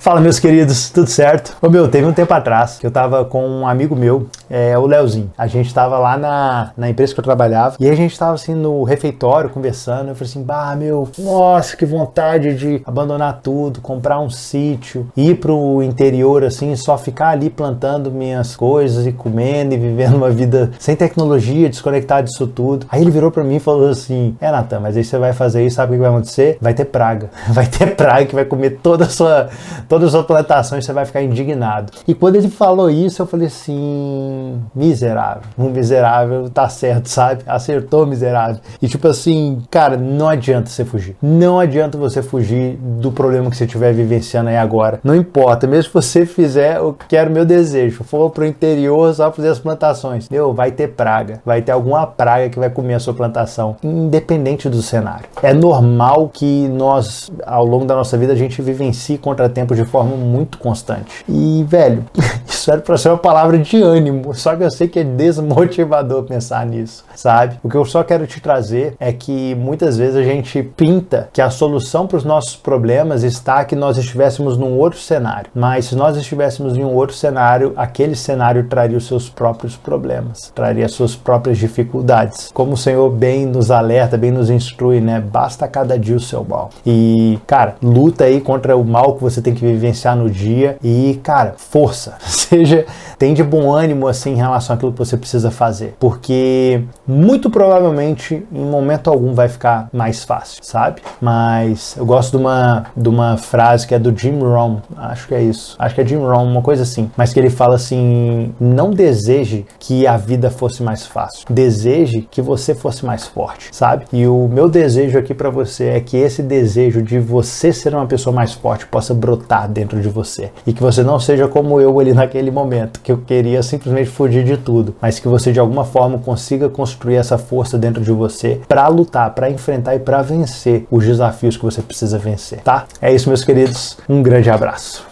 Fala meus queridos, tudo certo? Ô meu, teve um tempo atrás que eu tava com um amigo meu, é, o Leozinho. A gente tava lá na, na empresa que eu trabalhava e a gente tava assim no refeitório conversando. Eu falei assim, bah meu, nossa, que vontade de abandonar tudo, comprar um sítio, ir pro interior assim, só ficar ali plantando minhas coisas e comendo e vivendo uma vida sem tecnologia, desconectado disso tudo. Aí ele virou pra mim e falou assim: É, Natan, mas aí você vai fazer isso, sabe o que vai acontecer? Vai ter praga. Vai ter praga que vai comer toda a sua todas as suas plantações, você vai ficar indignado. E quando ele falou isso, eu falei assim: miserável. Um miserável tá certo, sabe? Acertou, miserável. E tipo assim, cara, não adianta você fugir. Não adianta você fugir do problema que você estiver vivenciando aí agora. Não importa, mesmo que você fizer o que era o meu desejo, for pro interior só fazer as plantações, meu, vai ter praga. Vai ter alguma praga que vai comer a sua plantação, independente do cenário. É normal que nós, ao longo da nossa vida, a gente vivencie contratempos de forma muito constante. E, velho, era para ser uma palavra de ânimo, só que eu sei que é desmotivador pensar nisso, sabe? O que eu só quero te trazer é que muitas vezes a gente pinta que a solução para os nossos problemas está que nós estivéssemos num outro cenário. Mas se nós estivéssemos em um outro cenário, aquele cenário traria os seus próprios problemas, traria as suas próprias dificuldades. Como o Senhor bem nos alerta, bem nos instrui, né? Basta cada dia o seu mal. E, cara, luta aí contra o mal que você tem que vivenciar no dia e, cara, força. Seja, tem de bom ânimo assim em relação àquilo que você precisa fazer, porque muito provavelmente em momento algum vai ficar mais fácil, sabe? Mas eu gosto de uma de uma frase que é do Jim Rohn, acho que é isso. Acho que é Jim Rohn, uma coisa assim, mas que ele fala assim: "Não deseje que a vida fosse mais fácil. Deseje que você fosse mais forte", sabe? E o meu desejo aqui para você é que esse desejo de você ser uma pessoa mais forte possa brotar dentro de você. E que você não seja como eu ali naquele momento, que eu queria simplesmente fugir de tudo, mas que você de alguma forma consiga construir essa força dentro de você para lutar, para enfrentar e para vencer os desafios que você precisa vencer, tá? É isso, meus queridos. Um grande abraço.